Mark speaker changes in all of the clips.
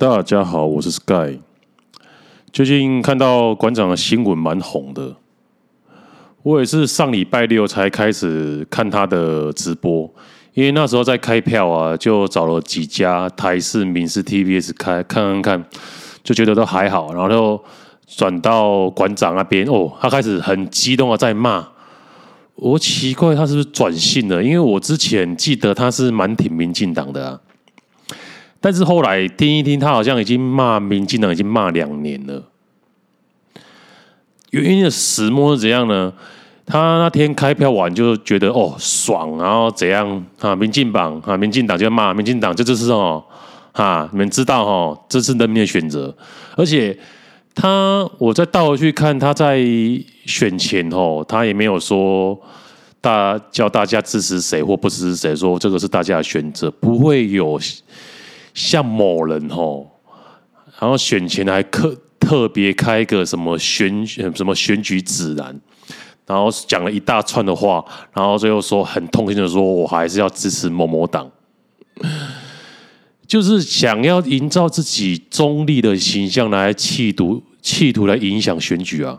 Speaker 1: 大家好，我是 Sky。最近看到馆长的新闻蛮红的，我也是上礼拜六才开始看他的直播，因为那时候在开票啊，就找了几家台视、民视、TVS 开看看看，就觉得都还好，然后就转到馆长那边哦，他开始很激动的在骂，我奇怪他是不是转性了？因为我之前记得他是蛮挺民进党的啊。但是后来听一听，他好像已经骂民进党已经骂两年了。原因的始末是怎样呢？他那天开票完就觉得哦爽，然后怎样啊？民进党啊，民进党就骂民进党，这就是哦啊，你们知道哦，这是人民的选择。而且他，我再倒回去看他在选前哦，他也没有说大叫大家支持谁或不支持谁，说这个是大家的选择，不会有。像某人吼，然后选前还特特别开一个什么选什么选举指南，然后讲了一大串的话，然后最后说很痛心的说，我还是要支持某某党，就是想要营造自己中立的形象来企图企图来影响选举啊。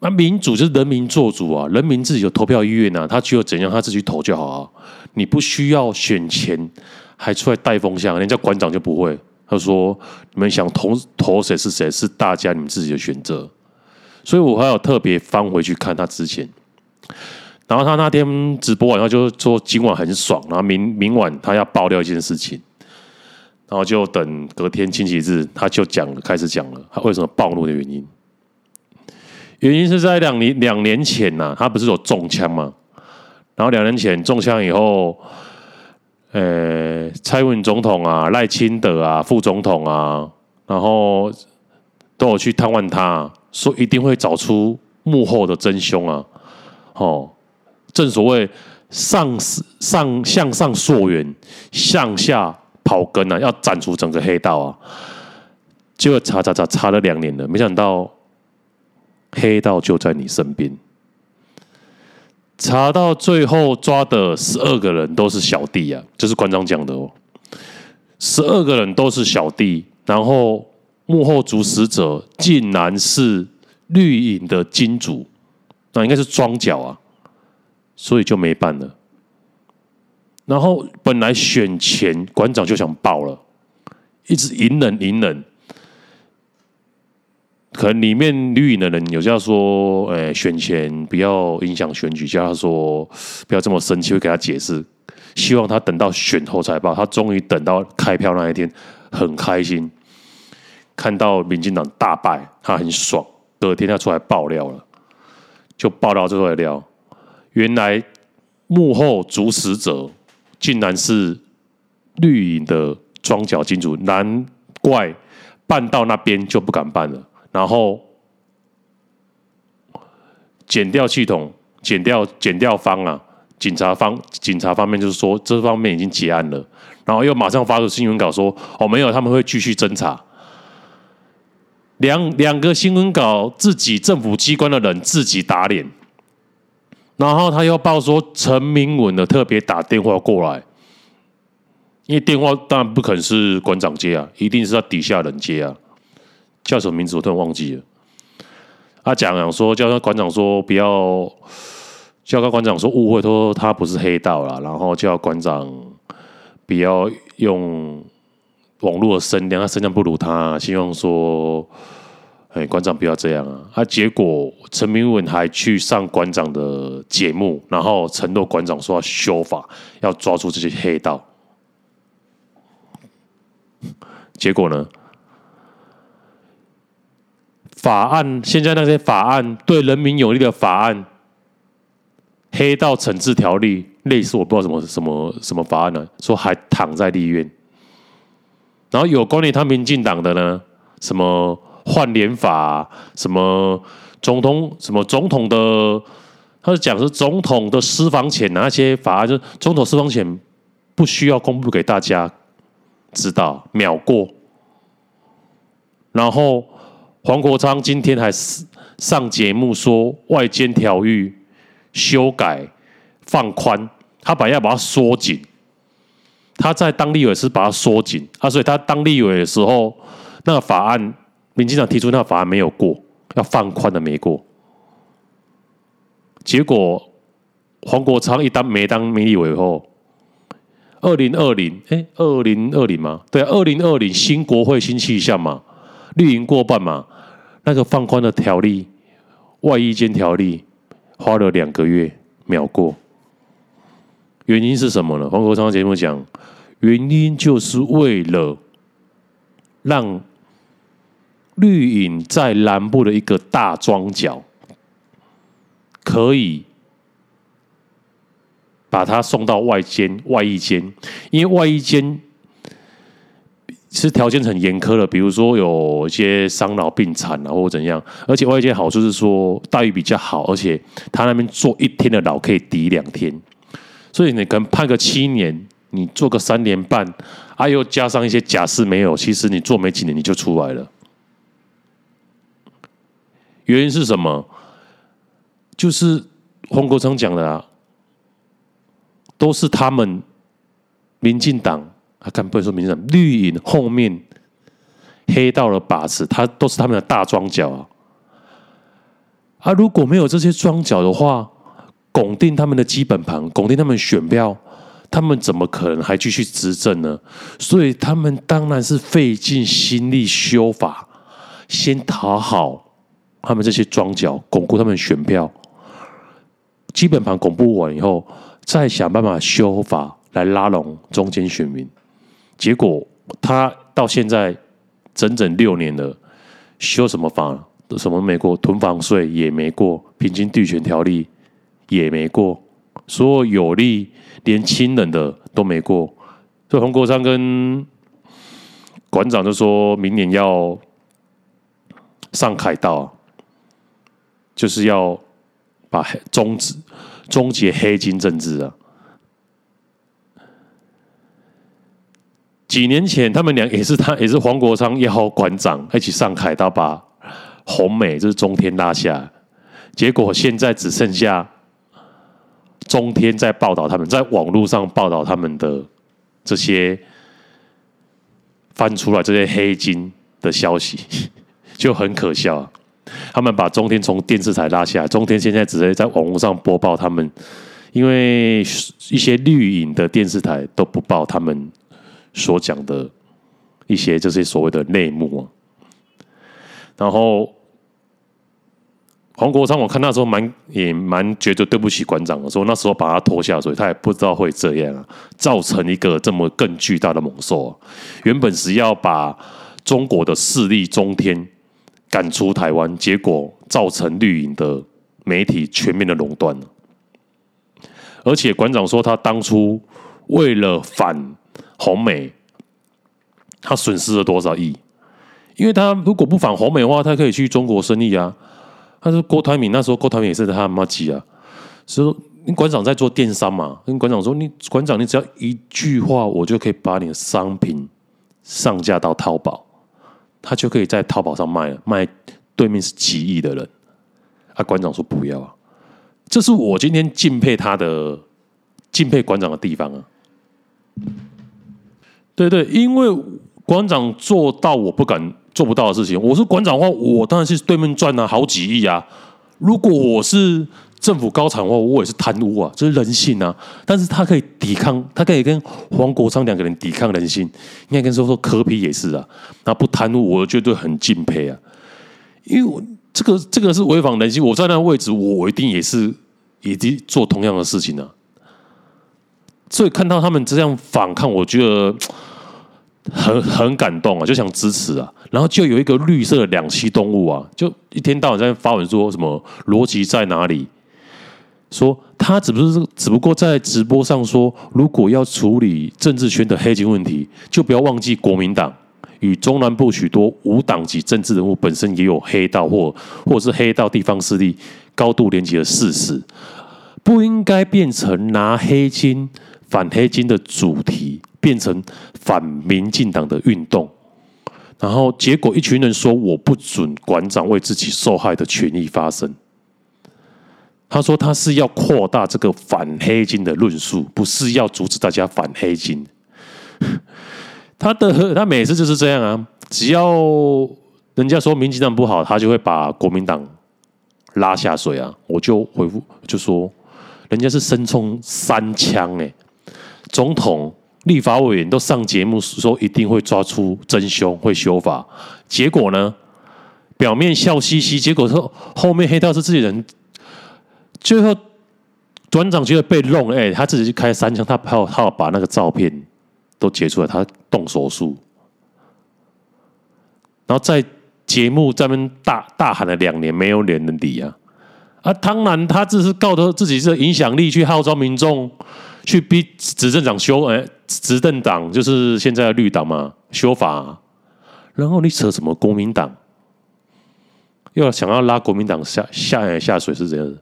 Speaker 1: 那民主就是人民做主啊，人民自己有投票意愿啊，他只有怎样他自己投就好啊，你不需要选前。还出来带风向，人家馆长就不会。他说：“你们想投投谁是谁，是大家你们自己的选择。”所以我还有特别翻回去看他之前。然后他那天直播完后就说今晚很爽，然后明明晚他要爆料一件事情，然后就等隔天星期日他就讲，开始讲了他为什么暴怒的原因。原因是在两年两年前呐、他不是有中枪吗？然后两年前中枪以后。呃，蔡英文总统啊，赖清德啊，副总统啊，然后都有去探望他，说一定会找出幕后的真凶啊！哦，正所谓上上向上溯源，向下刨根啊，要斩除整个黑道啊！结果查查查查了两年了，没想到黑道就在你身边。查到最后抓的十二个人都是小弟啊，这是馆长讲的哦。十二个人都是小弟，然后幕后主使者竟然是绿影的金主，那应该是庄脚啊，所以就没办了。然后本来选前馆长就想爆了，一直隐忍隐忍。可能里面绿营的人有叫说，诶、选前不要影响选举，叫他说不要这么生气，会给他解释。希望他等到选后才报。他终于等到开票那一天，很开心，看到民进党大败，他很爽。隔天他出来爆料了，就爆料这块料，原来幕后主使者竟然是绿营的庄脚金主，难怪办到那边就不敢办了。然后检调系统、检调检调方啊，警察方警察方面就是说这方面已经结案了，然后又马上发出新闻稿说哦没有，他们会继续侦查。两两个新闻稿自己政府机关的人自己打脸，然后他又报说陈明文的特别打电话过来，因为电话当然不可能是馆长接啊，一定是他底下人接啊。叫什么名字我突然忘记了。他讲讲说，叫他馆长说不要，叫他馆长说误会，说他不是黑道啦，然后叫馆长不要用网络的声量，他声量不如他，希望说，哎，馆长不要这样啊。啊，结果陈明文还去上馆长的节目，然后承诺馆长说要修法，要抓住这些黑道。结果呢？法案现在那些法案对人民有利的法案，黑道惩治条例类似我不知道什么什么什么法案呢？说还躺在立院，然后有关于他民进党的呢，什么换脸法，什么总统什么总统的，他是讲是总统的私房钱那些法案，就是总统私房钱不需要公布给大家知道，秒过，然后。黄国昌今天还上节目说外监条例修改放宽，他本来要把它缩紧，他在当立委是把它缩紧啊，所以他当立委的时候，那个法案，民进党提出那个法案没有过，要放宽的没过。结果黄国昌一当没当立委以后，二零二零哎，二零二零吗？对，二零二零新国会新气象嘛，绿营过半嘛，那个放宽的条例，外衣间条例花了两个月秒过。原因是什么呢？黄国昌节目讲，原因就是为了让绿营在南部的一个大庄脚可以把它送到外间外役间，因为外役间是条件很严苛的，比如说有一些伤老病残啊，或者怎样，而且外界好处是说待遇比较好，而且他那边坐一天的牢可以抵两天。所以你可能判个七年，你做个三年半，啊，又加上一些假释没有，其实你做没几年你就出来了。原因是什么？就是黄国昌讲的啊，都是他们民进党啊，敢不能说民进党绿营后面黑道的把持，他都是他们的大庄脚啊。啊，如果没有这些庄脚的话，拱定他们的基本盘，拱定他们选票，他们怎么可能还继续执政呢？所以他们当然是费尽心力修法，先讨好他们这些庄脚，巩固他们选票。基本盘巩固完以后，再想办法修法来拉拢中间选民。结果他到现在整整六年了，修什么法？什么没过？囤房税也没过，平均地权条例。也没过，所有有利连亲人的都没过，所以洪国昌跟馆长就说明年要上凯道，就是要把终止终结黑金政治啊！几年前他们俩也是他也是黄国昌一号馆长一起上凯道把红美就是中天拉下，结果现在只剩下。中天在报道他们，在网络上报道他们的这些翻出来这些黑金的消息，就很可笑。他们把中天从电视台拉下来，中天现在只是在网络上播报他们，因为一些绿营的电视台都不报他们所讲的一些这些所谓的内幕啊，然后。黄国昌，我看那时候蛮也蛮觉得对不起馆长的，说那时候把他拖下水，他也不知道会这样啊，造成一个这么更巨大的猛兽啊。原本是要把中国的势力中天赶出台湾，结果造成绿营的媒体全面的垄断。而且馆长说，他当初为了反红媒，他损失了多少亿？因为他如果不反红媒的话，他可以去中国生意啊。他说郭台铭那时候，郭台铭也是他妈鸡啊！所以说，馆长在做电商嘛？跟馆长说，你馆长，你只要一句话，我就可以把你的商品上架到淘宝，他就可以在淘宝上卖了，卖对面是几亿的人。啊，馆长说不要啊！这是我今天敬佩他的、敬佩馆长的地方啊！对对，因为馆长做到，我不敢。做不到的事情，我是馆长的话，我当然是对面赚了好几亿啊。如果我是政府高层的话，我也是贪污啊，这是人性啊。但是他可以抵抗，他可以跟黄国昌两个人抵抗人性。应该跟说说柯 P 也是啊，那不贪污，我绝对很敬佩啊。因为我这个这个是违反人性，我在那个位置，我一定也是也做同样的事情啊。所以看到他们这样反抗，我觉得。很很感动啊，就想支持啊，然后就有一个绿色两栖动物啊，就一天到晚在发文说什么逻辑在哪里？说他只不是只不过在直播上说，如果要处理政治圈的黑金问题，就不要忘记国民党与中南部许多无党籍政治人物本身也有黑道或或者是黑道地方势力高度连结的事实，不应该变成拿黑金反黑金的主题。变成反民进党的运动，然后结果一群人说，我不准馆长为自己受害的权益发声。他说他是要扩大这个反黑金的论述，不是要阻止大家反黑金。他的他每次就是这样啊，只要人家说民进党不好，他就会把国民党拉下水啊。我就回复就说，人家是身中三枪哎，总统、立法委员都上节目说一定会抓出真凶，会修法，结果呢，表面笑嘻嘻，结果说后面黑道是自己人，最后。团长觉得被弄，哎、他自己去开三枪，他怕他把那个照片都截出来，他动手术，然后在节目这边大大喊了两年，没有人能理啊！啊，当然他只是靠着自己的影响力去号召民众去逼执政长修，哎、执政党就是现在的绿党嘛，修法，然后你扯什么国民党，又想要拉国民党下下下水是这样的。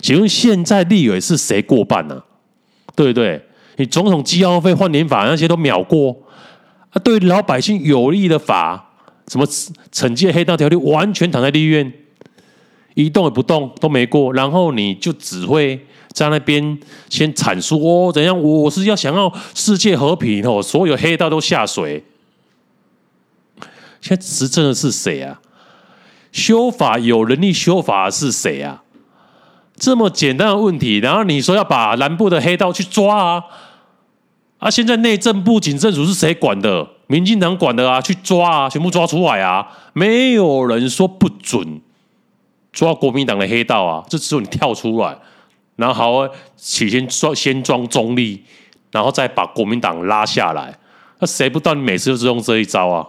Speaker 1: 请问现在立委是谁过半呢、啊？对不对？你总统机要费换年法那些都秒过啊！对老百姓有利的法，什么惩戒黑道条例，完全躺在立院，一动也不动都没过。然后你就只会在那边先阐述哦，怎样？我是要想要世界和平哦，所有黑道都下水。现在执政的是谁啊？修法有能力修法的是谁啊？这么简单的问题，然后你说要把南部的黑道去抓啊？啊，现在内政部、警政署是谁管的？民进党管的啊，去抓啊，全部抓出来啊！没有人说不准抓国民党的黑道啊，这只有你跳出来，然后好起先装先装中立，然后再把国民党拉下来。那谁不知道你每次都是用这一招啊？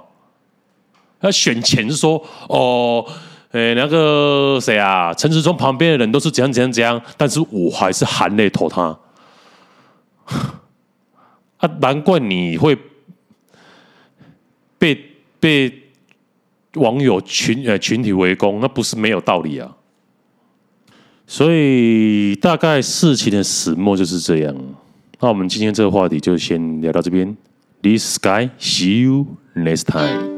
Speaker 1: 那选前说哦。哎，那个谁啊？陈时中旁边的人都是怎样怎样怎样，但是我还是含泪投他。啊，难怪你会被被网友群呃群体围攻，那不是没有道理啊。所以大概事情的始末就是这样。那我们今天这个话题就先聊到这边。This guy, see you next time.